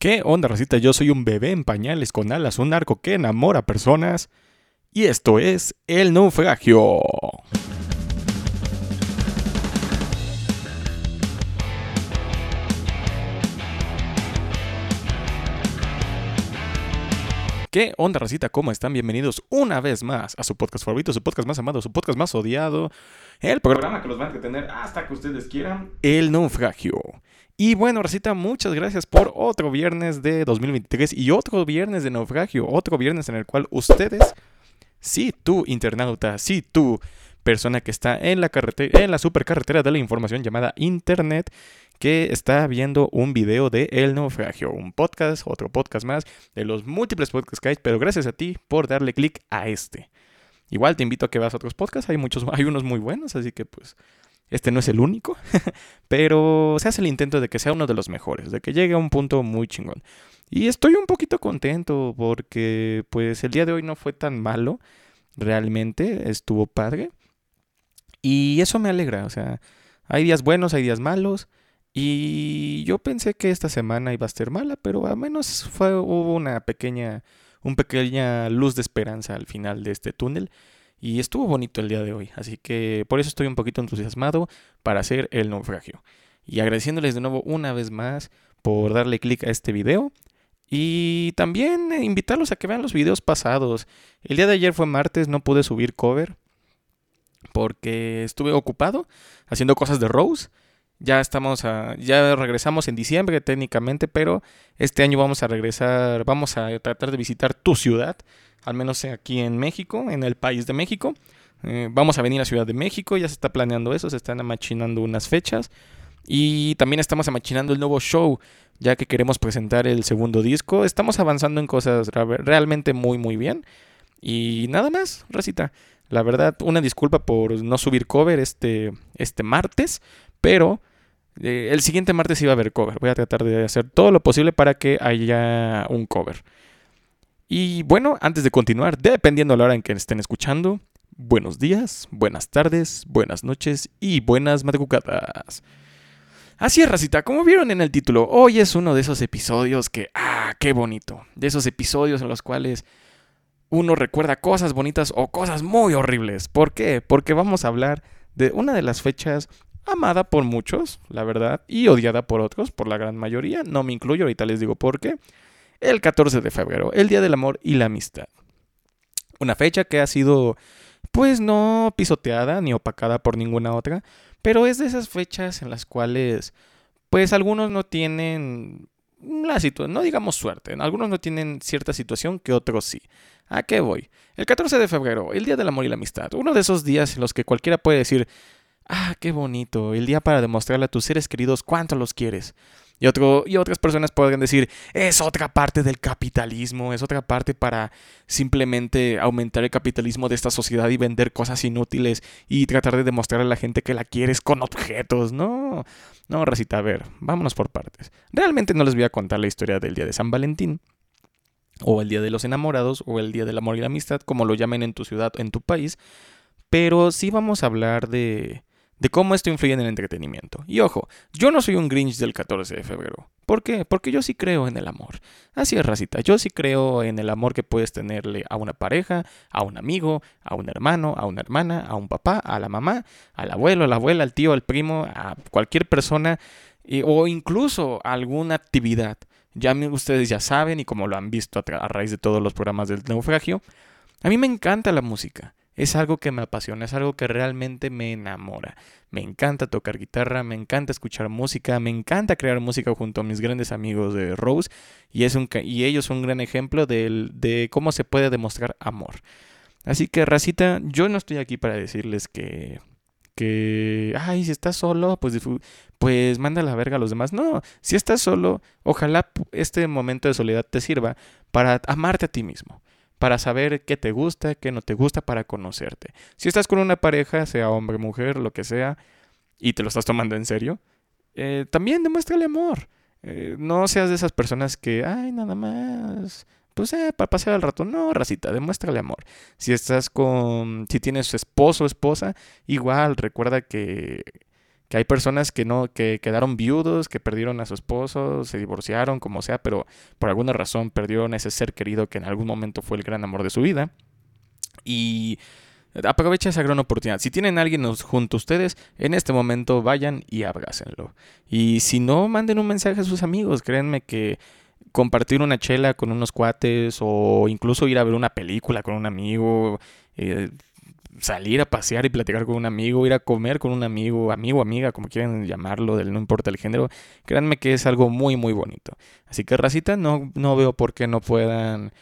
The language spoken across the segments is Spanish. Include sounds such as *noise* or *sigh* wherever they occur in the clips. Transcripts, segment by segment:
¿Qué onda, racita? Yo soy un bebé en pañales con alas, un arco que enamora personas. Y esto es El Naufragio. ¿Qué onda, racita? ¿Cómo están? Bienvenidos una vez más a su podcast favorito, su podcast más amado, su podcast más odiado, el programa que los van a tener hasta que ustedes quieran, El Naufragio. Y bueno, Racita, muchas gracias por otro viernes de 2023 y otro viernes de naufragio, otro viernes en el cual ustedes, sí, tú, internauta, sí, tú, persona que está en la carretera, en la supercarretera de la información llamada Internet, que está viendo un video de El Naufragio, un podcast, otro podcast más, de los múltiples podcasts que hay, pero gracias a ti por darle clic a este. Igual te invito a que veas otros podcasts, hay muchos, *laughs* hay unos muy buenos, así que pues este no es el único, *laughs* pero se hace el intento de que sea uno de los mejores, de que llegue a un punto muy chingón. Y estoy un poquito contento porque pues el día de hoy no fue tan malo, realmente estuvo padre. Y eso me alegra, o sea, hay días buenos, hay días malos. Y yo pensé que esta semana iba a ser mala, pero al menos fue, hubo una pequeña, una pequeña luz de esperanza al final de este túnel. Y estuvo bonito el día de hoy, así que por eso estoy un poquito entusiasmado para hacer el naufragio. Y agradeciéndoles de nuevo una vez más por darle clic a este video. Y también eh, invitarlos a que vean los videos pasados. El día de ayer fue martes, no pude subir cover porque estuve ocupado haciendo cosas de Rose. Ya estamos ya regresamos en diciembre técnicamente, pero este año vamos a regresar, vamos a tratar de visitar tu ciudad al menos aquí en México, en el país de México. Eh, vamos a venir a Ciudad de México, ya se está planeando eso, se están amachinando unas fechas. Y también estamos amachinando el nuevo show, ya que queremos presentar el segundo disco. Estamos avanzando en cosas realmente muy, muy bien. Y nada más, Racita. La verdad, una disculpa por no subir cover este, este martes, pero eh, el siguiente martes iba a haber cover. Voy a tratar de hacer todo lo posible para que haya un cover. Y bueno, antes de continuar, dependiendo de la hora en que estén escuchando, buenos días, buenas tardes, buenas noches y buenas madrugadas. Así es, racita, como vieron en el título, hoy es uno de esos episodios que, ah, qué bonito, de esos episodios en los cuales uno recuerda cosas bonitas o cosas muy horribles. ¿Por qué? Porque vamos a hablar de una de las fechas amada por muchos, la verdad, y odiada por otros, por la gran mayoría, no me incluyo, ahorita les digo por qué el 14 de febrero, el Día del Amor y la Amistad. Una fecha que ha sido, pues no pisoteada ni opacada por ninguna otra, pero es de esas fechas en las cuales, pues algunos no tienen la situación, no digamos suerte, algunos no tienen cierta situación que otros sí. ¿A qué voy? El 14 de febrero, el Día del Amor y la Amistad, uno de esos días en los que cualquiera puede decir, ah, qué bonito, el día para demostrarle a tus seres queridos cuánto los quieres. Y, otro, y otras personas podrían decir, es otra parte del capitalismo, es otra parte para simplemente aumentar el capitalismo de esta sociedad y vender cosas inútiles y tratar de demostrarle a la gente que la quieres con objetos. No, no, Racita, a ver, vámonos por partes. Realmente no les voy a contar la historia del día de San Valentín, o el día de los enamorados, o el día del amor y la amistad, como lo llamen en tu ciudad, en tu país, pero sí vamos a hablar de de cómo esto influye en el entretenimiento. Y ojo, yo no soy un Grinch del 14 de febrero. ¿Por qué? Porque yo sí creo en el amor. Así es, racita. Yo sí creo en el amor que puedes tenerle a una pareja, a un amigo, a un hermano, a una hermana, a un papá, a la mamá, al abuelo, a la abuela, al tío, al primo, a cualquier persona o incluso a alguna actividad. Ya ustedes ya saben y como lo han visto a raíz de todos los programas del naufragio, a mí me encanta la música es algo que me apasiona, es algo que realmente me enamora. Me encanta tocar guitarra, me encanta escuchar música, me encanta crear música junto a mis grandes amigos de Rose y, es un, y ellos son un gran ejemplo de, de cómo se puede demostrar amor. Así que, racita, yo no estoy aquí para decirles que, que, ay, si estás solo, pues, pues manda la verga a los demás. No, si estás solo, ojalá este momento de soledad te sirva para amarte a ti mismo para saber qué te gusta, qué no te gusta, para conocerte. Si estás con una pareja, sea hombre, mujer, lo que sea, y te lo estás tomando en serio, eh, también demuéstrale amor. Eh, no seas de esas personas que, ay, nada más, pues eh, para pasar el rato. No, racita, demuéstrale amor. Si estás con, si tienes esposo o esposa, igual recuerda que que hay personas que no, que quedaron viudos, que perdieron a su esposo, se divorciaron, como sea, pero por alguna razón perdieron ese ser querido que en algún momento fue el gran amor de su vida. Y aprovecha esa gran oportunidad. Si tienen a alguien junto a ustedes, en este momento vayan y abrácenlo. Y si no, manden un mensaje a sus amigos. Créanme que compartir una chela con unos cuates o incluso ir a ver una película con un amigo, eh, salir a pasear y platicar con un amigo, ir a comer con un amigo, amigo, amiga, como quieran llamarlo, no importa el género, créanme que es algo muy, muy bonito. Así que, racita, no, no veo por qué no puedan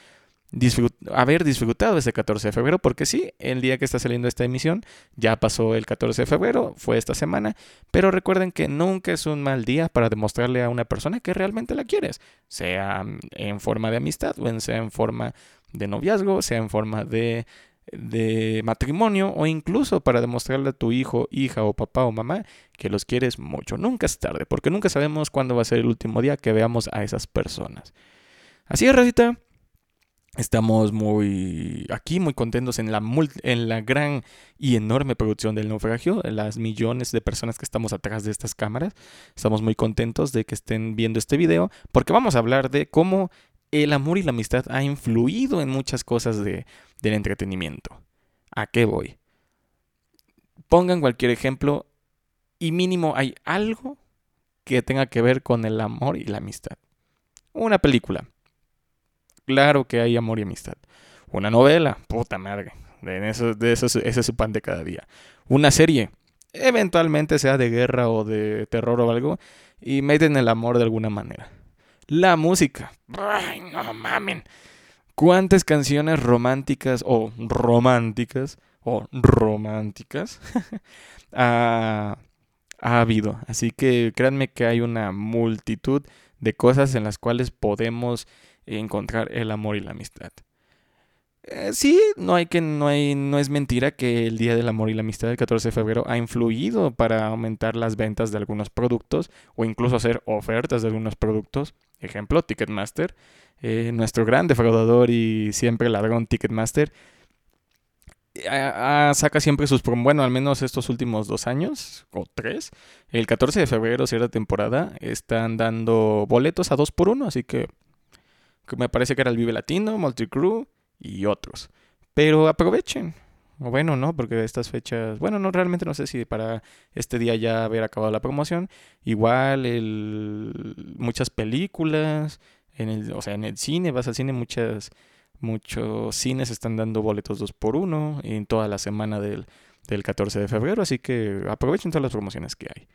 haber disfrutado ese 14 de febrero, porque sí, el día que está saliendo esta emisión ya pasó el 14 de febrero, fue esta semana, pero recuerden que nunca es un mal día para demostrarle a una persona que realmente la quieres, sea en forma de amistad o sea en forma de noviazgo, sea en forma de de matrimonio o incluso para demostrarle a tu hijo, hija o papá o mamá que los quieres mucho. Nunca es tarde, porque nunca sabemos cuándo va a ser el último día que veamos a esas personas. Así es, Racita. Estamos muy aquí, muy contentos en la, en la gran y enorme producción del naufragio, las millones de personas que estamos atrás de estas cámaras. Estamos muy contentos de que estén viendo este video porque vamos a hablar de cómo el amor y la amistad ha influido en muchas cosas de, del entretenimiento. ¿A qué voy? Pongan cualquier ejemplo y mínimo hay algo que tenga que ver con el amor y la amistad. Una película. Claro que hay amor y amistad. Una novela. Puta madre. De eso, ese es su pan de cada día. Una serie. Eventualmente sea de guerra o de terror o algo. Y meten el amor de alguna manera. La música. Ay, no mamen. ¿Cuántas canciones románticas o románticas o románticas *laughs* ha, ha habido? Así que créanme que hay una multitud de cosas en las cuales podemos encontrar el amor y la amistad. Eh, sí, no hay que no hay no es mentira que el Día del Amor y la Amistad del 14 de febrero ha influido para aumentar las ventas de algunos productos o incluso hacer ofertas de algunos productos. Ejemplo, Ticketmaster, eh, nuestro gran defraudador y siempre ladrón Ticketmaster, saca siempre sus bueno al menos estos últimos dos años o tres el 14 de febrero cierta temporada están dando boletos a dos por uno así que, me parece que era el Vive Latino Multicrew y otros. Pero aprovechen o bueno no porque estas fechas bueno no realmente no sé si para este día ya haber acabado la promoción igual el, muchas películas en el, o sea, en el cine, vas al cine, muchas, muchos cines están dando boletos dos por uno en toda la semana del, del 14 de febrero, así que aprovechen todas las promociones que hay.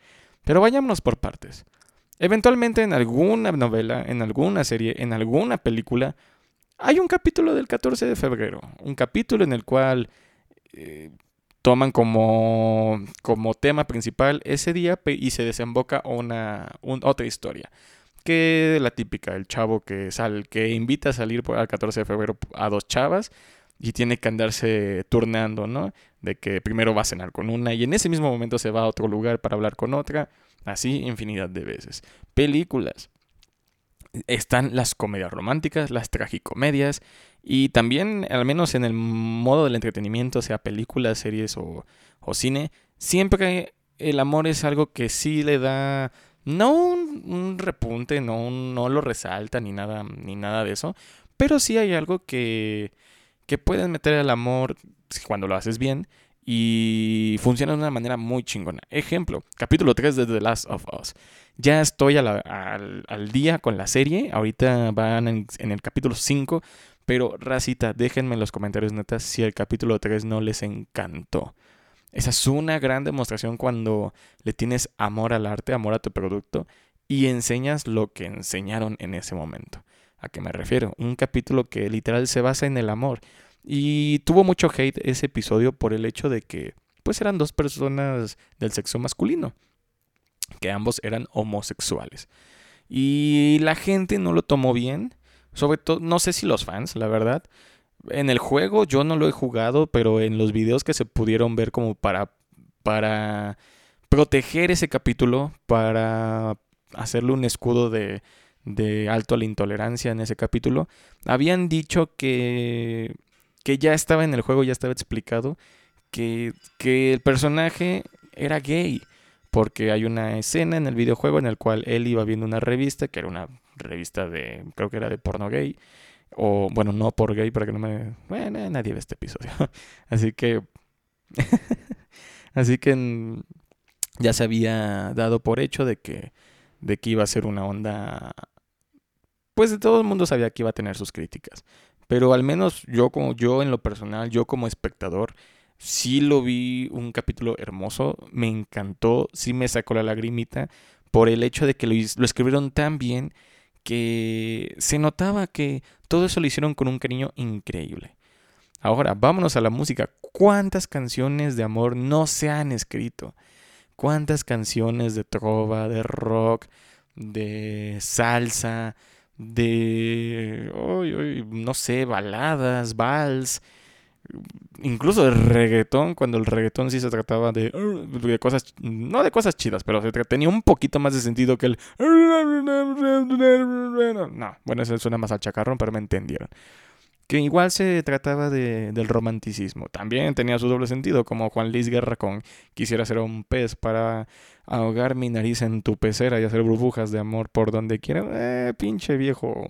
Pero vayámonos por partes. Eventualmente en alguna novela, en alguna serie, en alguna película, hay un capítulo del 14 de febrero. Un capítulo en el cual eh, toman como, como tema principal ese día y se desemboca una otra historia que la típica, el chavo que sale, que invita a salir al 14 de febrero a dos chavas y tiene que andarse turnando, ¿no? De que primero va a cenar con una y en ese mismo momento se va a otro lugar para hablar con otra, así infinidad de veces. Películas. Están las comedias románticas, las tragicomedias y también, al menos en el modo del entretenimiento, sea películas, series o, o cine, siempre el amor es algo que sí le da no un, repunte, no, no lo resalta ni nada, ni nada de eso, pero sí hay algo que, que puedes meter al amor cuando lo haces bien y funciona de una manera muy chingona. Ejemplo, capítulo 3 de The Last of Us. Ya estoy al, al, día con la serie, ahorita van en, en el capítulo 5, pero racita, déjenme en los comentarios netas si el capítulo 3 no les encantó. Esa es una gran demostración cuando le tienes amor al arte, amor a tu producto y enseñas lo que enseñaron en ese momento. ¿A qué me refiero? Un capítulo que literal se basa en el amor. Y tuvo mucho hate ese episodio por el hecho de que pues eran dos personas del sexo masculino, que ambos eran homosexuales. Y la gente no lo tomó bien, sobre todo, no sé si los fans, la verdad, en el juego yo no lo he jugado, pero en los videos que se pudieron ver como para, para proteger ese capítulo, para hacerle un escudo de, de alto a la intolerancia en ese capítulo, habían dicho que, que ya estaba en el juego, ya estaba explicado, que, que el personaje era gay. porque hay una escena en el videojuego en el cual él iba viendo una revista, que era una revista de, creo que era de porno gay, o bueno, no por gay, para que no me... Bueno, nadie ve este episodio. *laughs* Así que... *laughs* Así que ya se había dado por hecho de que, de que iba a ser una onda... Pues de todo el mundo sabía que iba a tener sus críticas. Pero al menos yo como yo en lo personal, yo como espectador, sí lo vi un capítulo hermoso, me encantó, sí me sacó la lagrimita por el hecho de que lo, lo escribieron tan bien que se notaba que todo eso lo hicieron con un cariño increíble. Ahora, vámonos a la música. ¿Cuántas canciones de amor no se han escrito? ¿Cuántas canciones de trova, de rock, de salsa, de, no sé, baladas, vals, incluso de reggaetón, cuando el reggaetón sí se trataba de, de, cosas, no de cosas chidas, pero tenía un poquito más de sentido que el... No, bueno, eso suena más al chacarrón, pero me entendieron que igual se trataba de, del romanticismo. También tenía su doble sentido, como Juan Luis Guerra con Quisiera ser un pez para ahogar mi nariz en tu pecera y hacer burbujas de amor por donde quiera. Eh, pinche viejo,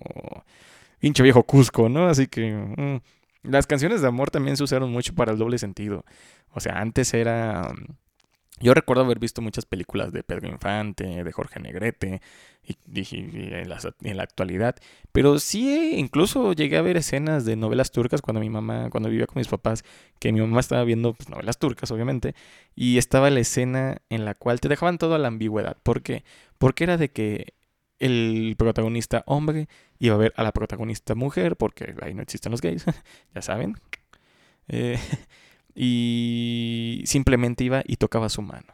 pinche viejo Cusco, ¿no? Así que mm, las canciones de amor también se usaron mucho para el doble sentido. O sea, antes era... Yo recuerdo haber visto muchas películas de Pedro Infante, de Jorge Negrete, y, en, la, actualidad. Pero sí, incluso llegué a ver escenas de novelas turcas cuando mi mamá, cuando vivía con mis papás, que mi mamá estaba viendo pues, novelas turcas, obviamente, y estaba la escena en la cual te dejaban toda la ambigüedad. ¿Por qué? Porque era de que el protagonista hombre iba a ver a la protagonista mujer, porque ahí no existen los gays, *laughs* ya saben. Eh, *laughs* y simplemente iba y tocaba su mano.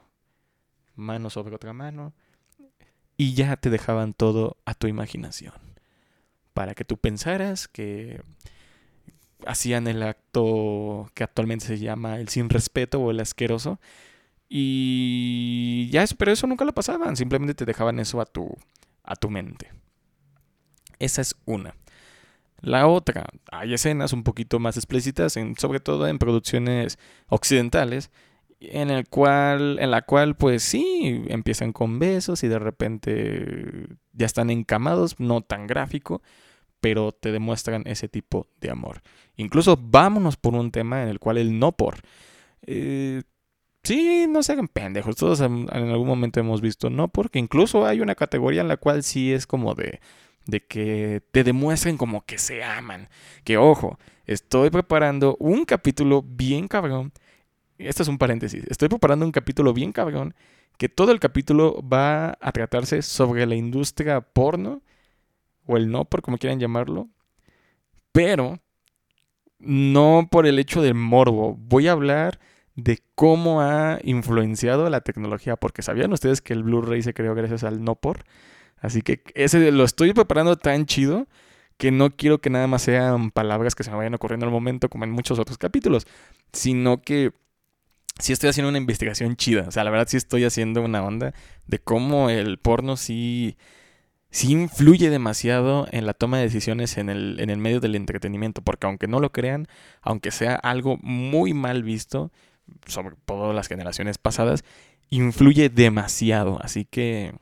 Mano sobre otra mano y ya te dejaban todo a tu imaginación. Para que tú pensaras que hacían el acto que actualmente se llama el sin respeto o el asqueroso. Y ya, pero eso nunca lo pasaban, simplemente te dejaban eso a tu, a tu mente. Esa es una. La otra, hay escenas un poquito más explícitas, sobre todo en producciones occidentales, en el cual en la cual pues sí empiezan con besos y de repente ya están encamados no tan gráfico pero te demuestran ese tipo de amor incluso vámonos por un tema en el cual el no por eh, sí no se hagan pendejos. Todos en, algún momento hemos visto no porque incluso hay una categoría en la cual sí es como de de que te demuestren como que se aman. Que ojo estoy preparando un capítulo bien cabrón. Esto es un paréntesis, estoy preparando un capítulo bien cabrón, que todo el capítulo va a tratarse sobre la industria porno, o el no, por como quieran llamarlo, pero no por el hecho del morbo, voy a hablar de cómo ha influenciado la tecnología, porque sabían ustedes que el Blu-ray se creó gracias al no por, así que ese lo estoy preparando tan chido que no quiero que nada más sean palabras que se me vayan ocurriendo al momento como en muchos otros capítulos, sino que sí estoy haciendo una investigación chida. O sea, la verdad sí estoy haciendo una onda de cómo el porno sí, sí influye demasiado en la toma de decisiones en el, en el medio del entretenimiento. Porque aunque no lo crean, aunque sea algo muy mal visto, sobre todo las generaciones pasadas, influye demasiado. Así que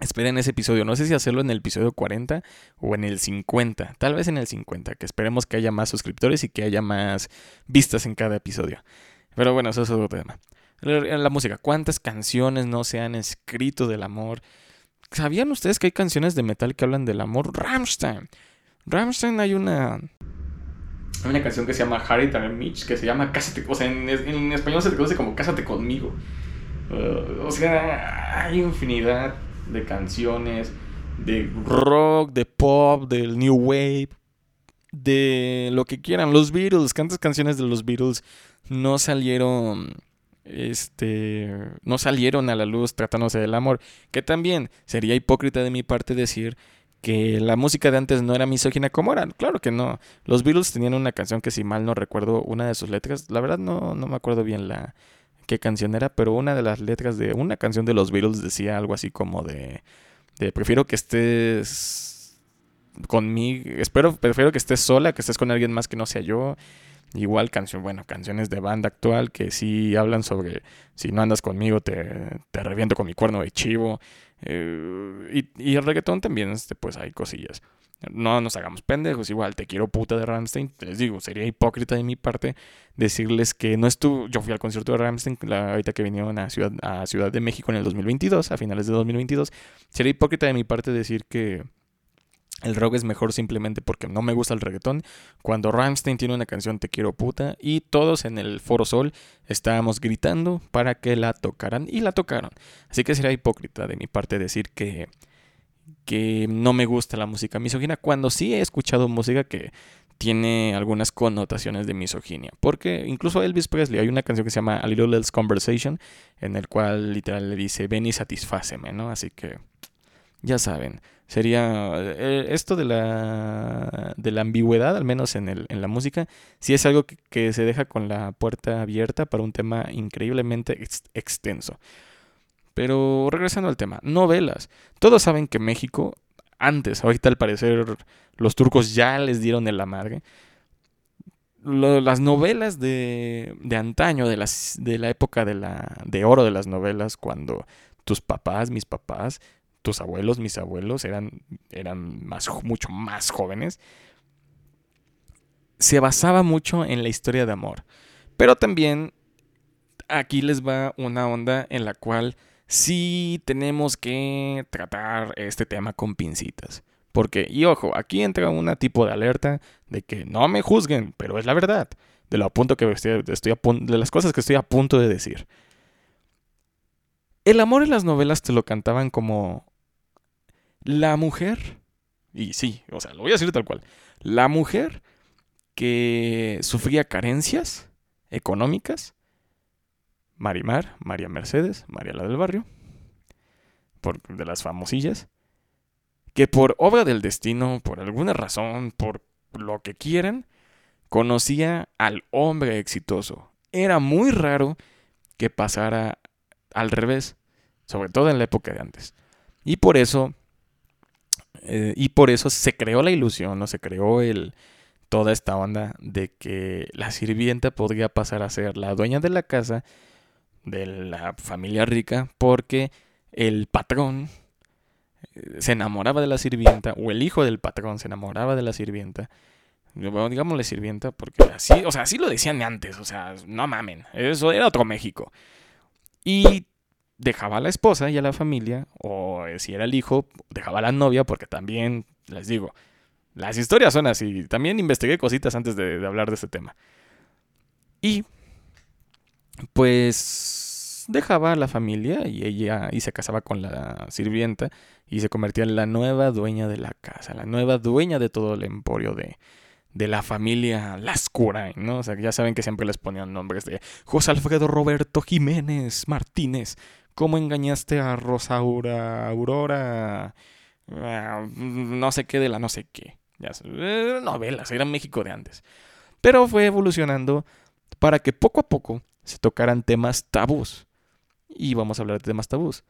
esperen ese episodio. No sé si hacerlo en el episodio 40 o en el 50. Tal vez en el 50, que esperemos que haya más suscriptores y que haya más vistas en cada episodio. Pero bueno, eso es otro tema. La música, ¿cuántas canciones no se han escrito del amor? ¿Sabían ustedes que hay canciones de metal que hablan del amor? Rammstein. Rammstein hay una... Hay una canción que se llama Harry Mitch, que se llama Cásate... O sea, en, español se conoce como Cásate conmigo. Uh, o sea, hay infinidad de canciones de rock, de pop, del new wave, de lo que quieran. Los Beatles, ¿cuántas canciones de los Beatles no salieron este no salieron a la luz tratándose del amor, que también sería hipócrita de mi parte decir que la música de antes no era misógina como era. Claro que no. Los Beatles tenían una canción que si mal no recuerdo una de sus letras, la verdad no, no me acuerdo bien la qué canción era, pero una de las letras de una canción de los Beatles decía algo así como de, de prefiero que estés conmigo, espero, prefiero que estés sola, que estés con alguien más que no sea yo. Igual canción, bueno, canciones de banda actual que sí hablan sobre si no andas conmigo te, te reviento con mi cuerno de chivo. Eh, y, el reggaetón también, este, pues hay cosillas. No nos hagamos pendejos, igual te quiero puta de Ramstein. Les digo, sería hipócrita de mi parte decirles que no estuvo. Yo fui al concierto de Ramstein ahorita que vinieron a Ciudad, a Ciudad de México en el 2022, a finales de 2022. Sería hipócrita de mi parte decir que el rock es mejor simplemente porque no me gusta el reggaetón. Cuando Ramstein tiene una canción Te quiero puta y todos en el Foro Sol estábamos gritando para que la tocaran y la tocaron. Así que sería hipócrita de mi parte decir que que no me gusta la música misógina, cuando sí he escuchado música que tiene algunas connotaciones de misoginia. Porque incluso Elvis Presley hay una canción que se llama A Little Less Conversation, en el cual literal le dice, ven y satisfáceme, ¿no? Así que, ya saben, sería eh, esto de la, de la ambigüedad, al menos en, el, en la música, sí es algo que, que, se deja con la puerta abierta para un tema increíblemente extenso. Pero regresando al tema, novelas. Todos saben que México, antes, ahorita al parecer los turcos ya les dieron el amargue. las novelas de, de antaño, de, las, de la época de, la, de oro de las novelas, cuando tus papás, mis papás, tus abuelos, mis abuelos eran, eran más, mucho más jóvenes, se basaba mucho en la historia de amor. Pero también aquí les va una onda en la cual sí tenemos que tratar este tema con pincitas. Porque, y ojo, aquí entra una tipo de alerta de que no me juzguen, pero es la verdad. De lo punto que estoy de las cosas que estoy a punto de decir. El amor en las novelas te lo cantaban como la mujer, y sí, o sea, lo voy a decir tal cual, la mujer que sufría carencias económicas Marimar, María Mercedes, María la del Barrio, por, de las famosillas, que por obra del destino, por alguna razón, por lo que quieran, conocía al hombre exitoso. Era muy raro que pasara al revés, sobre todo en la época de antes. Y por eso, eh, y por eso se creó la ilusión, ¿no? se creó el, toda esta onda de que la sirvienta podría pasar a ser la dueña de la casa de la familia rica porque el patrón eh, se enamoraba de la sirvienta o el hijo del patrón se enamoraba de la sirvienta. Bueno, digámosle sirvienta porque así, o sea, así lo decían antes, o sea, no mamen, eso era otro México. Y dejaba a la esposa y a la familia, o si era el hijo, dejaba a la novia porque también, les digo, las historias son así. También investigué cositas antes de, de hablar de este tema. Y pues dejaba a la familia y ella y se casaba con la sirvienta y se convertía en la nueva dueña de la casa, la nueva dueña de todo el emporio de, de la familia Lascurain, ¿no? O sea, ya saben que siempre les ponían nombres de José Alfredo Roberto Jiménez Martínez. ¿Cómo engañaste a Rosaura Aurora? Ah, no sé qué de la no sé qué. Eh, novelas, era México de antes. Pero fue evolucionando para que poco a poco se tocaran temas tabús. Y vamos a hablar de temas tabús.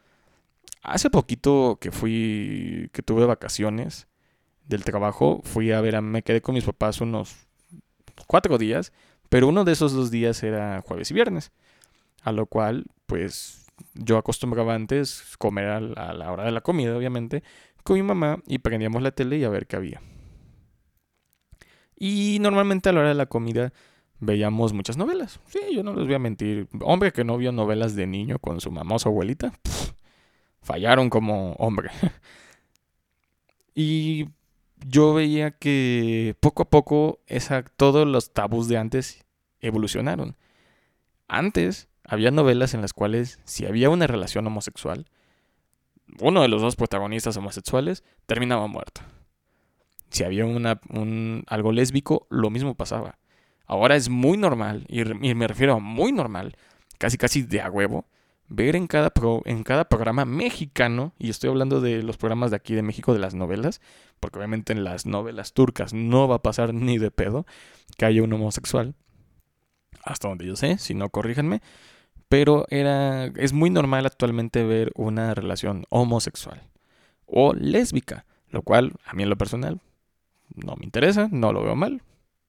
Hace poquito que fui, que tuve vacaciones del trabajo, fui a ver, a, me quedé con mis papás unos cuatro días, pero uno de esos dos días era jueves y viernes. A lo cual, pues, yo acostumbraba antes comer a la hora de la comida, obviamente, con mi mamá y prendíamos la tele y a ver qué había. Y normalmente a la hora de la comida veíamos muchas novelas. Sí, yo no les voy a mentir. Hombre que no vio novelas de niño con su mamá o su abuelita, fallaron como hombre. *laughs* y yo veía que poco a poco esa, todos los tabús de antes evolucionaron. Antes había novelas en las cuales si había una relación homosexual, uno de los dos protagonistas homosexuales terminaba muerto. Si había un, algo lésbico, lo mismo pasaba. Ahora es muy normal, y me refiero a muy normal, casi casi de a huevo, ver en cada, en cada programa mexicano, y estoy hablando de los programas de aquí de México, de las novelas, porque obviamente en las novelas turcas no va a pasar ni de pedo que haya un homosexual, hasta donde yo sé, si no corríjanme, pero era, es muy normal actualmente ver una relación homosexual o lésbica, lo cual a mí en lo personal no me interesa, no lo veo mal.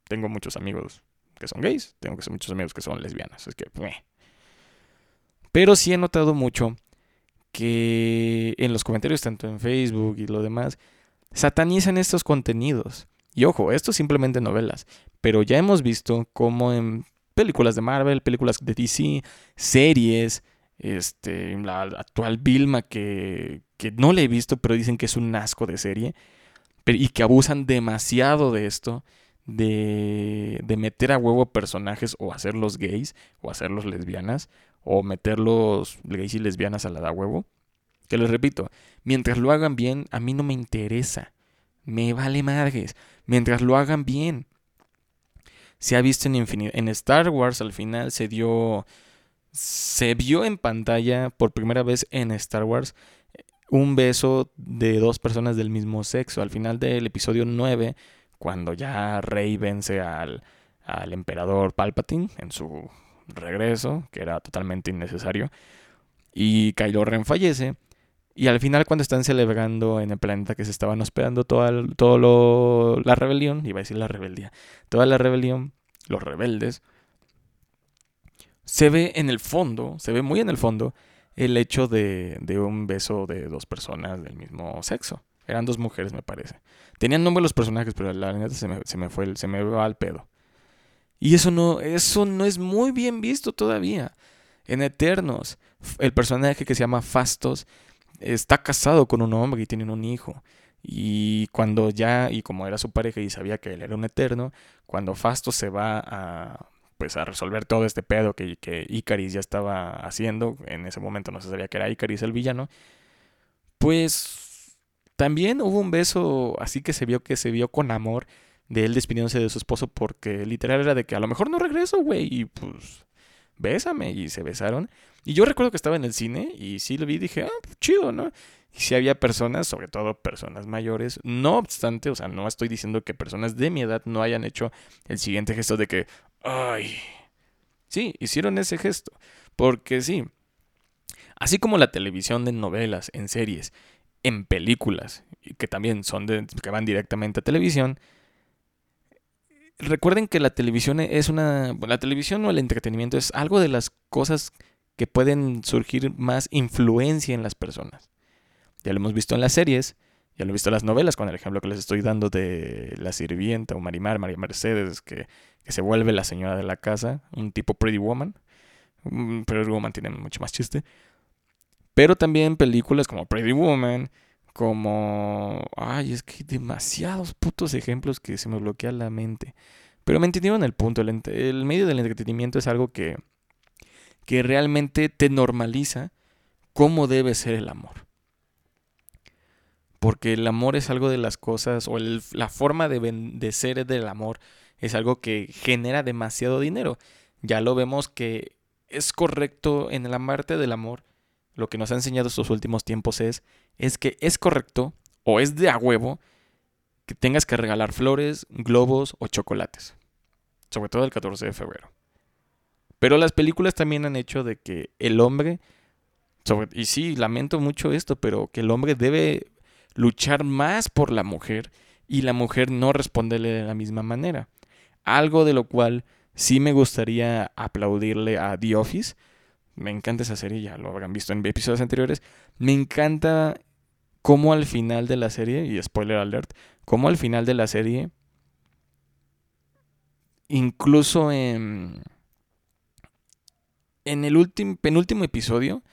Tengo muchos amigos que son gays, tengo muchos amigos que son lesbianas, es que... Pero sí he notado mucho que en los comentarios, tanto en Facebook y lo demás, satanizan estos contenidos. Y ojo, esto es simplemente novelas, pero ya hemos visto cómo en películas de Marvel, películas de DC, series, este, la actual Vilma que, que no le he visto, pero dicen que es un asco de serie, y que abusan demasiado de esto, de, de meter a huevo personajes o hacerlos gays o hacerlos lesbianas o meterlos gays y lesbianas a la da huevo. Que les repito, mientras lo hagan bien, a mí no me interesa. Me vale madres. Mientras lo hagan bien. Se ha visto en. En Star Wars al final se dio. Se vio en pantalla por primera vez en Star Wars un beso de dos personas del mismo sexo. Al final del episodio 9, cuando ya Rey vence al, al emperador Palpatine en su regreso, que era totalmente innecesario, y Kylo Ren fallece. Y al final, cuando están celebrando en el planeta que se estaban hospedando toda todo la rebelión, iba a decir la rebeldía, toda la rebelión, los rebeldes, se ve en el fondo, se ve muy en el fondo, el hecho de, de un beso de dos personas del mismo sexo. Eran dos mujeres, me parece. Tenían nombre los personajes, pero la neta se me, se me fue, se me va al pedo. Y eso no, eso no es muy bien visto todavía. En Eternos, el personaje que se llama Fastos está casado con un hombre y tienen un hijo. Y cuando ya, y como era su pareja y sabía que él era un eterno, cuando Fastos se va a, pues a resolver todo este pedo que, que Icaris ya estaba haciendo, en ese momento no se sabía que era Icaris el villano, pues también hubo un beso así que se vio que se vio con amor de él despidiéndose de su esposo porque literal era de que a lo mejor no regreso, güey, y pues bésame y se besaron. Y yo recuerdo que estaba en el cine y sí lo vi y dije, ah, pues, chido, ¿no? Y sí había personas, sobre todo personas mayores, no obstante, o sea, no estoy diciendo que personas de mi edad no hayan hecho el siguiente gesto de que, ay, sí, hicieron ese gesto, porque sí, así como la televisión de novelas, en series, en películas, que también son de, que van directamente a televisión, recuerden que la televisión es una. La televisión o el entretenimiento es algo de las cosas que pueden surgir más influencia en las personas. Ya lo hemos visto en las series, ya lo he visto en las novelas, con el ejemplo que les estoy dando de La Sirvienta o Marimar, María Mercedes, que, que se vuelve la señora de la casa, un tipo Pretty Woman. Mm, Pretty Woman tiene mucho más chiste. Pero también películas como Pretty Woman, como... Ay, es que hay demasiados putos ejemplos que se me bloquea la mente. Pero me entendieron el punto. El, el medio del entretenimiento es algo que, que realmente te normaliza cómo debe ser el amor. Porque el amor es algo de las cosas, o la forma de, de ser del amor es algo que genera demasiado dinero. Ya lo vemos que es correcto en la parte del amor lo que nos ha enseñado estos últimos tiempos es, es que es correcto o es de a huevo que tengas que regalar flores, globos o chocolates. Sobre todo el 14 de febrero. Pero las películas también han hecho de que el hombre, y sí, lamento mucho esto, pero que el hombre debe luchar más por la mujer y la mujer no responderle de la misma manera. Algo de lo cual sí me gustaría aplaudirle a The Office, me encanta esa serie, ya lo habrán visto en episodios anteriores. Me encanta cómo al final de la serie, y spoiler alert, cómo al final de la serie, incluso en, en el último, penúltimo episodio,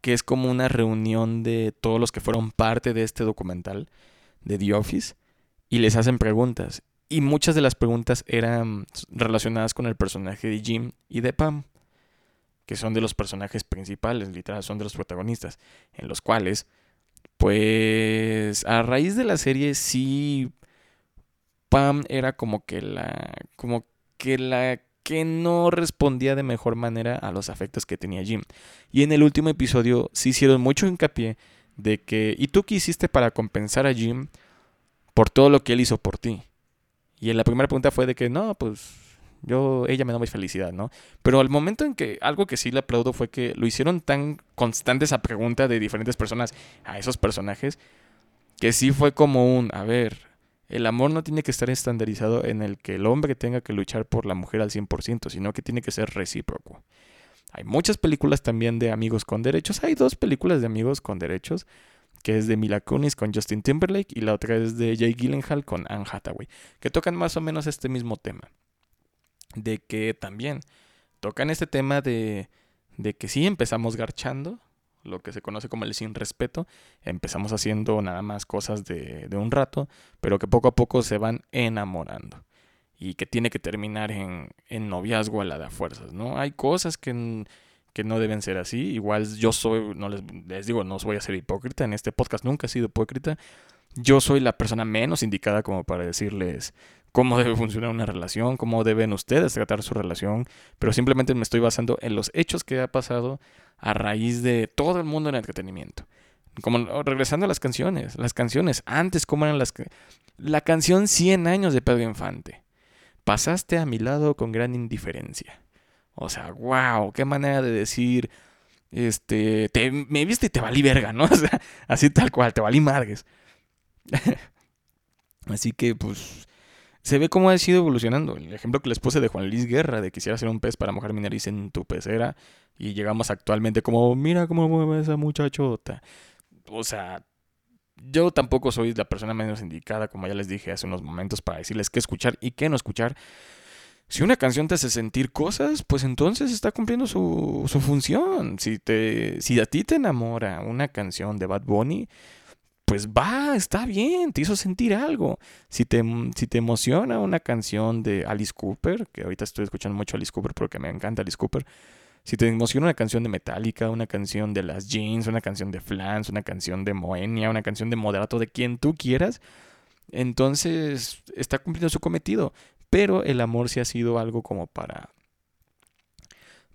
que es como una reunión de todos los que fueron parte de este documental de The Office, y les hacen preguntas. Y muchas de las preguntas eran relacionadas con el personaje de Jim y de Pam que son de los personajes principales, literal, son de los protagonistas, en los cuales, pues, a raíz de la serie sí, Pam era como que la, como que la que no respondía de mejor manera a los afectos que tenía Jim. Y en el último episodio sí hicieron mucho hincapié de que, ¿y tú qué hiciste para compensar a Jim por todo lo que él hizo por ti? Y en la primera pregunta fue de que, no, pues yo, ella me da muy felicidad, ¿no? Pero al momento en que algo que sí le aplaudo fue que lo hicieron tan constante esa pregunta de diferentes personas a esos personajes, que sí fue como un, a ver, el amor no tiene que estar estandarizado en el que el hombre tenga que luchar por la mujer al 100%, sino que tiene que ser recíproco. Hay muchas películas también de amigos con derechos. Hay dos películas de amigos con derechos, que es de Mila Kunis con Justin Timberlake y la otra es de Jay Gyllenhaal con Anne Hathaway, que tocan más o menos este mismo tema. De que también tocan este tema de, de que sí empezamos garchando, lo que se conoce como el sin respeto. Empezamos haciendo nada más cosas de, de, un rato, pero que poco a poco se van enamorando. Y que tiene que terminar en, en noviazgo a la de fuerzas, ¿no? Hay cosas que, que no deben ser así. Igual yo soy, no les, les digo, no voy a ser hipócrita. En este podcast nunca he sido hipócrita. Yo soy la persona menos indicada como para decirles cómo debe funcionar una relación, cómo deben ustedes tratar su relación, pero simplemente me estoy basando en los hechos que ha pasado a raíz de todo el mundo en el entretenimiento. Como regresando a las canciones, las canciones, antes cómo eran las la canción 100 años de Pedro Infante. Pasaste a mi lado con gran indiferencia. O sea, wow, qué manera de decir este, te, me viste y te valí verga, ¿no? *laughs* O sea, así tal cual, te valí madres. *laughs* así que pues se ve cómo ha sido evolucionando. El ejemplo que les puse de Juan Luis Guerra, de quisiera hacer un pez para mojar mi nariz en tu pecera, y llegamos actualmente como, mira cómo mueve esa muchachota. O sea, yo tampoco soy la persona menos indicada, como ya les dije hace unos momentos, para decirles qué escuchar y qué no escuchar. Si una canción te hace sentir cosas, pues entonces está cumpliendo su, su función. Si, te, si a ti te enamora una canción de Bad Bunny, pues va, está bien, te hizo sentir algo. Si te, si te emociona una canción de Alice Cooper, que ahorita estoy escuchando mucho Alice Cooper porque me encanta Alice Cooper. Si te emociona una canción de Metallica, una canción de Las Jeans, una canción de Flans, una canción de Moenia, una canción de Moderato, de quien tú quieras, entonces está cumpliendo su cometido. Pero el amor sí ha sido algo como para.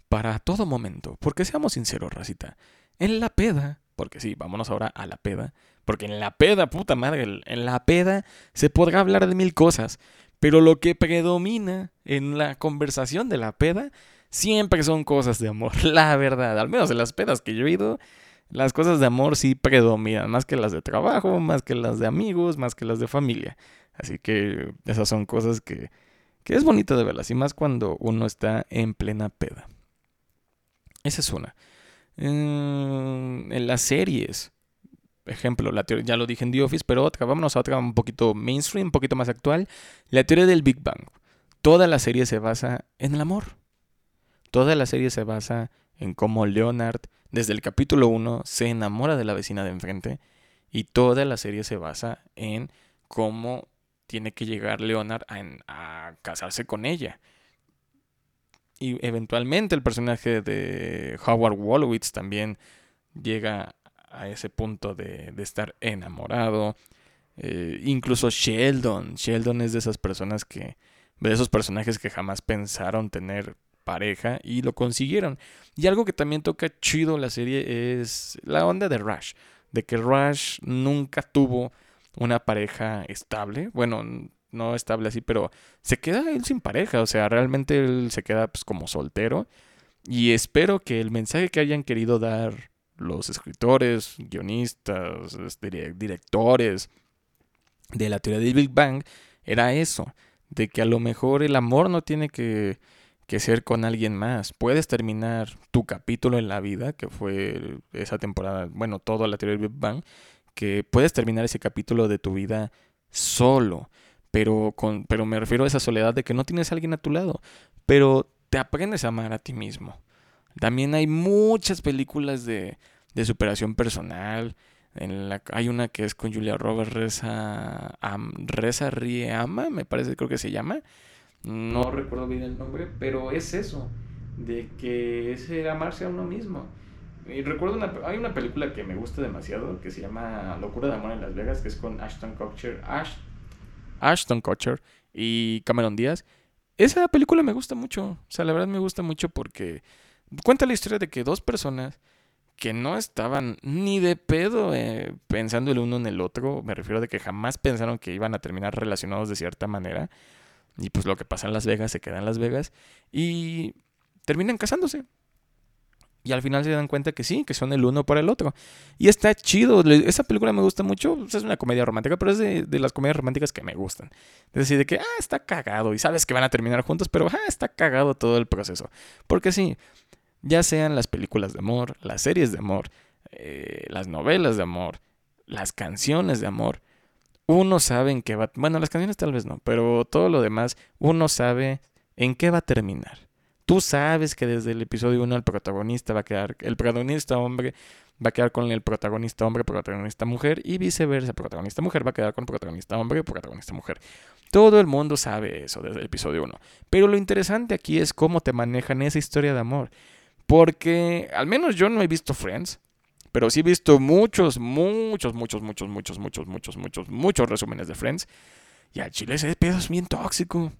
para todo momento. Porque seamos sinceros, racita. En la peda, porque sí, vámonos ahora a la peda. Porque en la peda, puta madre, en la peda se podrá hablar de mil cosas. Pero lo que predomina en la conversación de la peda siempre son cosas de amor. *laughs* La verdad, al menos en las pedas que yo he ido, las cosas de amor sí predominan. Más que las de trabajo, más que las de amigos, más que las de familia. Así que esas son cosas que, que es bonito de verlas. Y más cuando uno está en plena peda. Esa es una. en las series ejemplo, la teoría, ya lo dije en The Office, pero otra, vámonos a otra un poquito mainstream, un poquito más actual. La teoría del Big Bang. Toda la serie se basa en el amor. Toda la serie se basa en cómo Leonard, desde el capítulo 1, se enamora de la vecina de enfrente. Y toda la serie se basa en cómo tiene que llegar Leonard a, a casarse con ella. Y eventualmente el personaje de Howard Wolowitz también llega a ese punto de, estar enamorado. Eh, incluso Sheldon. Sheldon es de esas personas que. de esos personajes que jamás pensaron tener pareja y lo consiguieron. Y algo que también toca chido la serie es la onda de Rush. De que Rush nunca tuvo una pareja estable. Bueno, no estable así, pero se queda él sin pareja. O sea, realmente él se queda pues, como soltero. Y espero que el mensaje que hayan querido dar los escritores, guionistas, directores de la teoría del Big Bang era eso, de que a lo mejor el amor no tiene que, que ser con alguien más. Puedes terminar tu capítulo en la vida, que fue esa temporada, bueno, toda la teoría del Big Bang, que puedes terminar ese capítulo de tu vida solo, pero, con, pero me refiero a esa soledad de que no tienes a alguien a tu lado, pero te aprendes a amar a ti mismo. También hay muchas películas de, de superación personal. En la, hay una que es con Julia Roberts, Reza, Reza Riema, me parece, creo que se llama. No recuerdo bien el nombre, pero es eso, de que es amarse a uno mismo. Y recuerdo una, hay una película que me gusta demasiado que se llama Locura de Amor en Las Vegas, que es con Ashton Kutcher, Ashton Kutcher y Cameron Díaz. Esa película me gusta mucho, o sea, la verdad me gusta mucho porque cuenta la historia de que dos personas que no estaban ni de pedo eh, pensando el uno en el otro, me refiero a que jamás pensaron que iban a terminar relacionados de cierta manera, y pues lo que pasa en Las Vegas se queda en Las Vegas, y terminan casándose. Y al final se dan cuenta que sí, que son el uno para el otro. Y está chido. Esa película me gusta mucho. Es una comedia romántica, pero es de, las comedias románticas que me gustan. Es decir, de que, ah, está cagado. Y sabes que van a terminar juntos, pero, ah, está cagado todo el proceso. Porque sí, ya sean las películas de amor, las series de amor, eh, las novelas de amor, las canciones de amor, uno sabe en qué va. Bueno, las canciones tal vez no, pero todo lo demás, uno sabe en qué va a terminar. Tú sabes que desde el episodio 1 el protagonista va a quedar, el protagonista hombre va a quedar con el protagonista hombre, protagonista mujer, y viceversa, protagonista mujer va a quedar con protagonista hombre, protagonista mujer. Todo el mundo sabe eso desde el episodio 1. Pero lo interesante aquí es cómo te manejan esa historia de amor. Porque al menos yo no he visto Friends, pero sí he visto muchos, muchos, muchos, muchos, muchos, muchos, muchos, muchos, muchos resúmenes de Friends. Y al chile ese pedo es bien tóxico.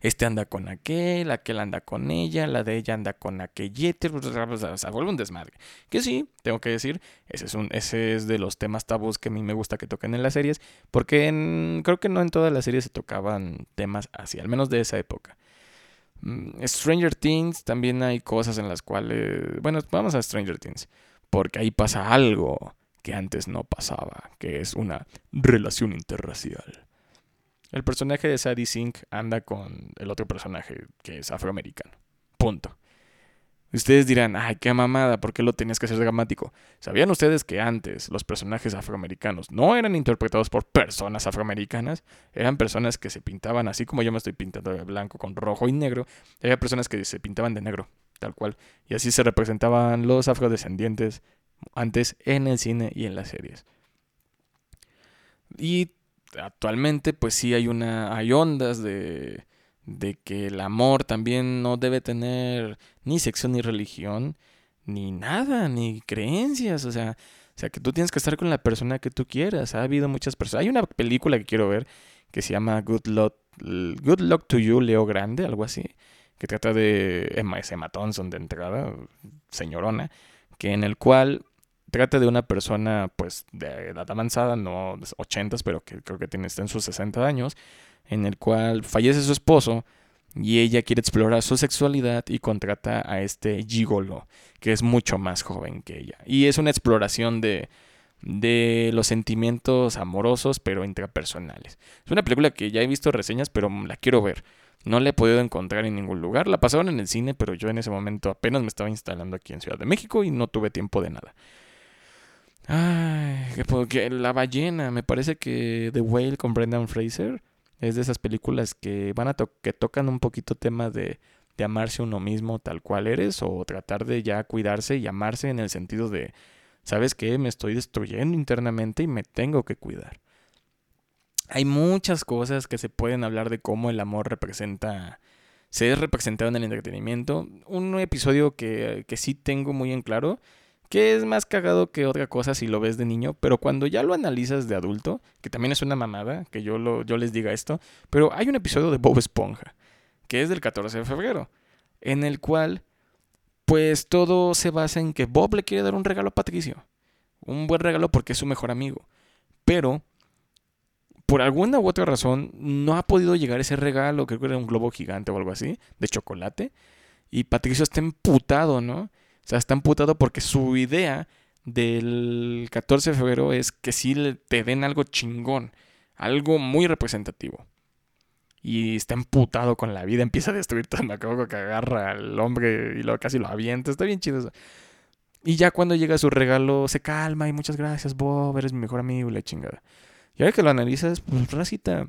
Este anda con aquel, aquel anda con ella, la de ella anda con aquellete, o sea, vuelve un desmadre. Que sí, tengo que decir, ese es, un, ese es de los temas tabús que a mí me gusta que toquen en las series, porque creo que no en todas las series se tocaban temas así, al menos de esa época. Mm, Stranger Things también hay cosas en las cuales, bueno, vamos a Stranger Things, porque ahí pasa algo que antes no pasaba, que es una relación interracial. El personaje de Sadie Sink anda con el otro personaje que es afroamericano. Punto. Ustedes dirán, ay, qué mamada, ¿por qué lo tenías que hacer dramático? ¿Sabían ustedes que antes los personajes afroamericanos no eran interpretados por personas afroamericanas? Eran personas que se pintaban así como yo me estoy pintando de blanco con rojo y negro. Había personas que se pintaban de negro, tal cual. Y así se representaban los afrodescendientes antes en el cine y en las series. Y actualmente pues sí hay una hay ondas de de que el amor también no debe tener ni sexo ni religión ni nada ni creencias o sea o sea que tú tienes que estar con la persona que tú quieras. Ha habido muchas personas hay una película que quiero ver que se llama Good Luck Good Luck to You Leo Grande algo así que trata de Emma, Emma Thompson de entrada señorona que en el cual trata de una persona pues de edad avanzada, no 80, pero que creo que tiene, está en sus 60 años, en el cual fallece su esposo y ella quiere explorar su sexualidad y contrata a este gigolo, que es mucho más joven que ella. Y es una exploración de, de los sentimientos amorosos, pero intrapersonales. Es una película que ya he visto reseñas, pero la quiero ver. No la he podido encontrar en ningún lugar. La pasaron en el cine, pero yo en ese momento apenas me estaba instalando aquí en Ciudad de México y no tuve tiempo de nada. Ay, porque La ballena, me parece que The Whale con Brendan Fraser es de esas películas que van a que tocan un poquito tema de, de amarse uno mismo tal cual eres o tratar de ya cuidarse y amarse en el sentido de, ¿sabes qué? Me estoy destruyendo internamente y me tengo que cuidar. Hay muchas cosas que se pueden hablar de cómo el amor representa, se es representado en el entretenimiento. Un episodio que, que sí tengo muy en claro que es más cagado que otra cosa si lo ves de niño, pero cuando ya lo analizas de adulto, que también es una mamada que yo, lo, yo les diga esto, pero hay un episodio de Bob Esponja, que es del 14 de febrero, en el cual pues todo se basa en que Bob le quiere dar un regalo a Patricio, un buen regalo porque es su mejor amigo, pero por alguna u otra razón no ha podido llegar ese regalo, creo que era un globo gigante o algo así, de chocolate, y Patricio está emputado, ¿no? O sea, está emputado porque su idea del 14 de febrero es que sí te den algo chingón, algo muy representativo. Y está emputado con la vida, empieza a destruir todo. *laughs* Me acuerdo que agarra al hombre y lo, casi lo avienta. Está bien chido eso. Y ya cuando llega su regalo, se calma y muchas gracias, Bob, eres mi mejor amigo la chingada. Y ahora que lo analizas, pues racita.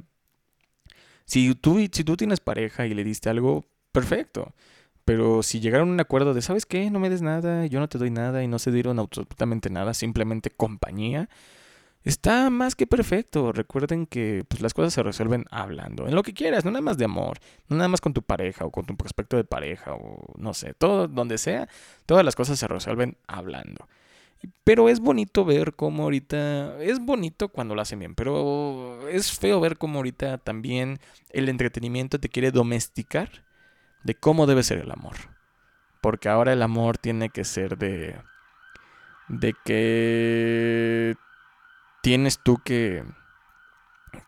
Si tú, si tú tienes pareja y le diste algo, perfecto. Pero si llegaron a un acuerdo de, ¿sabes qué? No me des nada, yo no te doy nada y no se dieron absolutamente nada, simplemente compañía, está más que perfecto. Recuerden que pues, las cosas se resuelven hablando, en lo que quieras, no nada más de amor, no nada más con tu pareja o con tu prospecto de pareja o no sé, todo donde sea, todas las cosas se resuelven hablando. Pero es bonito ver cómo ahorita, es bonito cuando lo hacen bien, pero es feo ver cómo ahorita también el entretenimiento te quiere domesticar de cómo debe ser el amor. Porque ahora el amor tiene que ser de. de que tienes tú que.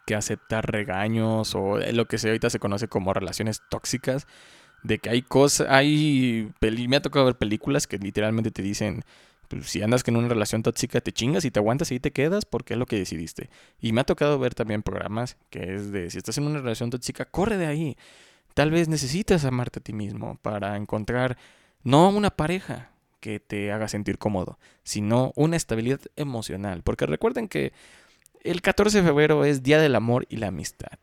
que aceptar regaños o lo que se ahorita se conoce como relaciones tóxicas. de que hay cosas, hay, me ha tocado ver películas que literalmente te dicen, pues, si andas con una relación tóxica, te chingas y te aguantas y ahí te quedas porque es lo que decidiste. Y me ha tocado ver también programas que es de, si estás en una relación tóxica, corre de ahí. Tal vez necesitas amarte a ti mismo para encontrar no una pareja que te haga sentir cómodo, sino una estabilidad emocional. Porque recuerden que el 14 de febrero es Día del Amor y la Amistad.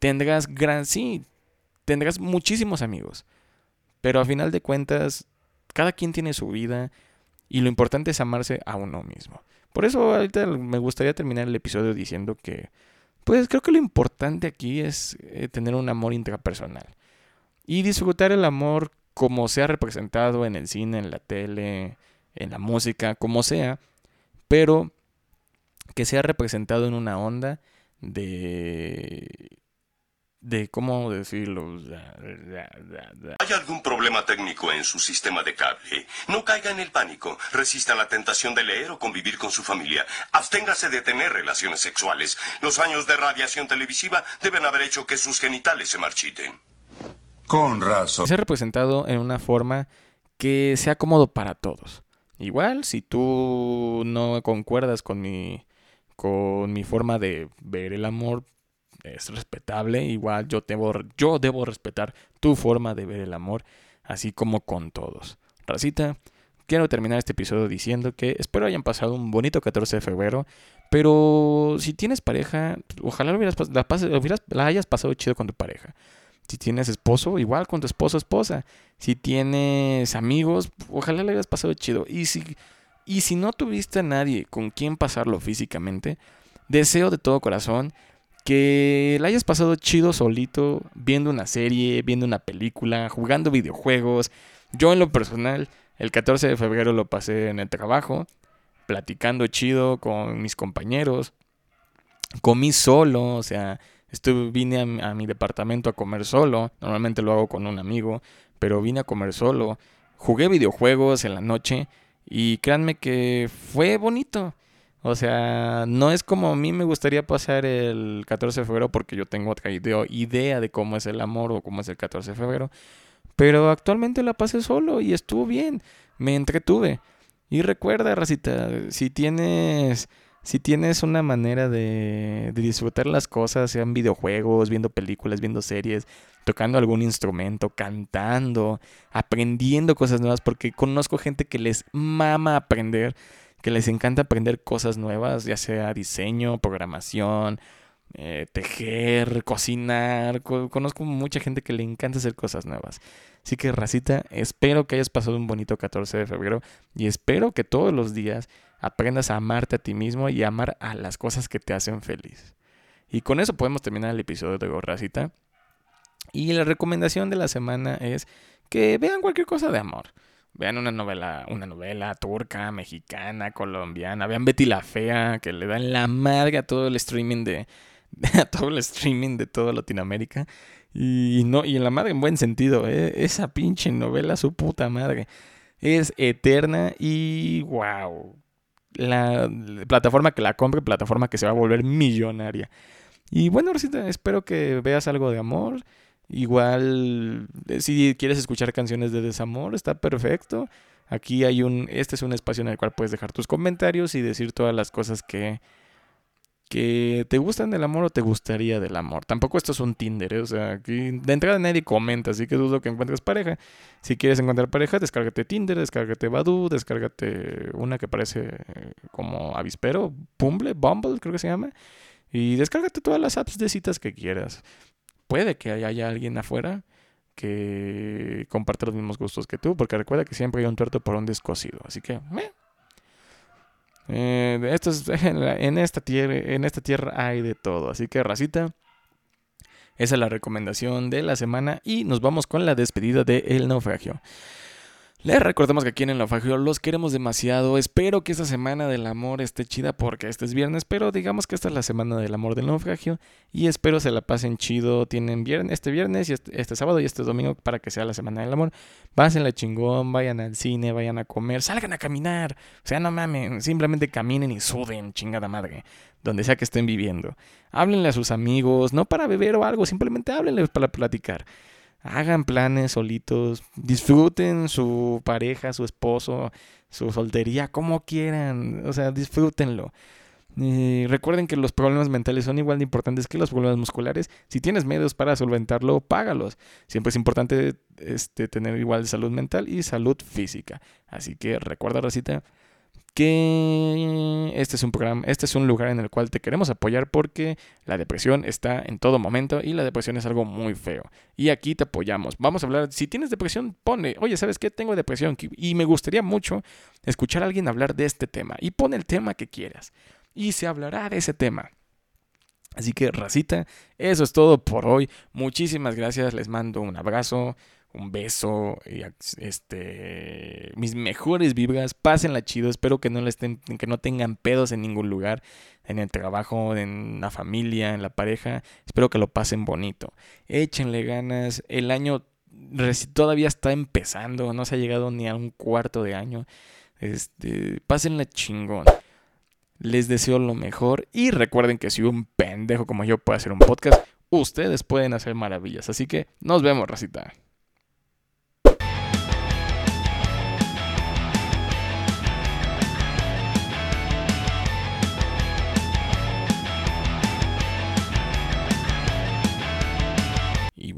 Tendrás gran, sí, tendrás muchísimos amigos. Pero a final de cuentas, cada quien tiene su vida y lo importante es amarse a uno mismo. Por eso ahorita me gustaría terminar el episodio diciendo que, pues creo que lo importante aquí es eh, tener un amor intrapersonal. Y disfrutar el amor como sea representado en el cine, en la tele, en la música, como sea. Pero que sea representado en una onda de de cómo decirlo. ¿Hay algún problema técnico en su sistema de cable? No caiga en el pánico. Resista la tentación de leer o convivir con su familia. Absténgase de tener relaciones sexuales. Los años de radiación televisiva deben haber hecho que sus genitales se marchiten. Con razón. Ser representado en una forma que sea cómodo para todos. Igual, si tú no concuerdas con mi con mi forma de ver el amor, es respetable. Igual yo debo, yo debo respetar tu forma de ver el amor, así como con todos. Racita, quiero terminar este episodio diciendo que espero hayan pasado un bonito 14 de febrero. Pero si tienes pareja, ojalá la, la, la hayas pasado chido con tu pareja. Si tienes esposo, igual con tu esposo o esposa. Si tienes amigos, ojalá la hayas pasado chido. Y si, y si no tuviste a nadie con quien pasarlo físicamente, deseo de todo corazón que la hayas pasado chido solito, viendo una serie, viendo una película, jugando videojuegos. Yo en lo personal, el 14 de febrero lo pasé en el trabajo, platicando chido con mis compañeros. Comí solo, o sea, estuve, vine a, a mi departamento a comer solo. Normalmente lo hago con un amigo, pero vine a comer solo. Jugué videojuegos en la noche y créanme que fue bonito. O sea, no es como a mí me gustaría pasar el 14 de febrero porque yo tengo otra idea de cómo es el amor o cómo es el 14 de febrero. Pero actualmente la pasé solo y estuvo bien. Me entretuve. Y recuerda, Racita, si tienes, si tienes una manera de, de disfrutar las cosas, sean videojuegos, viendo películas, viendo series, tocando algún instrumento, cantando, aprendiendo cosas nuevas, porque conozco gente que les mama aprender que les encanta aprender cosas nuevas, ya sea diseño, programación, eh, tejer, cocinar. conozco mucha gente que le encanta hacer cosas nuevas. Así que, racita, espero que hayas pasado un bonito 14 de febrero y espero que todos los días aprendas a amarte a ti mismo y a amar a las cosas que te hacen feliz. Y con eso podemos terminar el episodio de Racita. Y la recomendación de la semana es que vean cualquier cosa de amor. Vean una novela, una novela turca, mexicana, colombiana. Vean Betty la Fea, que le dan la madre a todo el streaming de, *laughs* a todo el streaming de toda Latinoamérica. Y no, y en la madre en buen sentido, ¿eh? esa pinche novela, su puta madre. Es eterna y wow. La, plataforma que la compre, plataforma que se va a volver millonaria. Y bueno, Rosita, espero que veas algo de amor. Igual, eh, si quieres escuchar canciones de desamor, está perfecto. Aquí hay un, este es un espacio en el cual puedes dejar tus comentarios y decir todas las cosas que, que te gustan del amor o te gustaría del amor. Tampoco esto es un Tinder, ¿eh? o sea, aquí de entrada nadie comenta, así que dudo que encuentres pareja. Si quieres encontrar pareja, descárgate Tinder, descárgate Badoo, descárgate una que parece eh, como avispero, Bumble, Bumble creo que se llama. Y descárgate todas las apps de citas que quieras puede que haya alguien afuera que comparte los mismos gustos que tú, porque recuerda que siempre hay un tuerto por un descosido. Así que, eh, es, *laughs* en, esta tierra, en esta tierra hay de todo. Así que, racita, esa es la recomendación de la semana y nos vamos con la despedida de El Naufragio. Les recordamos que aquí en el Naufragio los queremos demasiado. Espero que esta semana del amor esté chida porque este es viernes, pero digamos que esta es la semana del amor del naufragio y espero se la pasen chido. Tienen viernes, este viernes y este, este, sábado y este domingo para que sea la semana del amor. Pásenla chingón, vayan al cine, vayan a comer, salgan a caminar. O sea, no mamen, simplemente caminen y suden, chingada madre, donde sea que estén viviendo. Háblenle a sus amigos, no para beber o algo, simplemente háblenles para platicar. Hagan planes solitos, disfruten su pareja, su esposo, su soltería, como quieran, o sea, disfrútenlo. Y recuerden que los problemas mentales son igual de importantes que los problemas musculares. Si tienes medios para solventarlo, págalos. Siempre es importante este, tener igual salud mental y salud física. Así que recuerda, Racita, que este es un programa, este es un lugar en el cual te queremos apoyar porque la depresión está en todo momento y la depresión es algo muy feo. Y aquí te apoyamos. Vamos a hablar, si tienes depresión, pone, oye, ¿sabes qué? Tengo depresión y me gustaría mucho escuchar a alguien hablar de este tema y pone el tema que quieras y se hablará de ese tema. Así que, racita, eso es todo por hoy. Muchísimas gracias, les mando un abrazo un beso, y este, mis mejores vibras, pásenla chido, espero que no le estén, que no tengan pedos en ningún lugar, en el trabajo, en la familia, en la pareja, espero que lo pasen bonito, échenle ganas, el año todavía está empezando, no se ha llegado ni a un cuarto de año, este, pásenla chingón. Les deseo lo mejor y recuerden que si un pendejo como yo puede hacer un podcast, ustedes pueden hacer maravillas. Así que nos vemos, racita.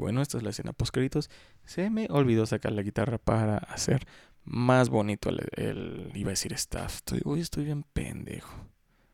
Bueno, esta es la escena post créditos. Se me olvidó sacar la guitarra para hacer más bonito el, iba a decir staff. Estoy, hoy estoy bien pendejo.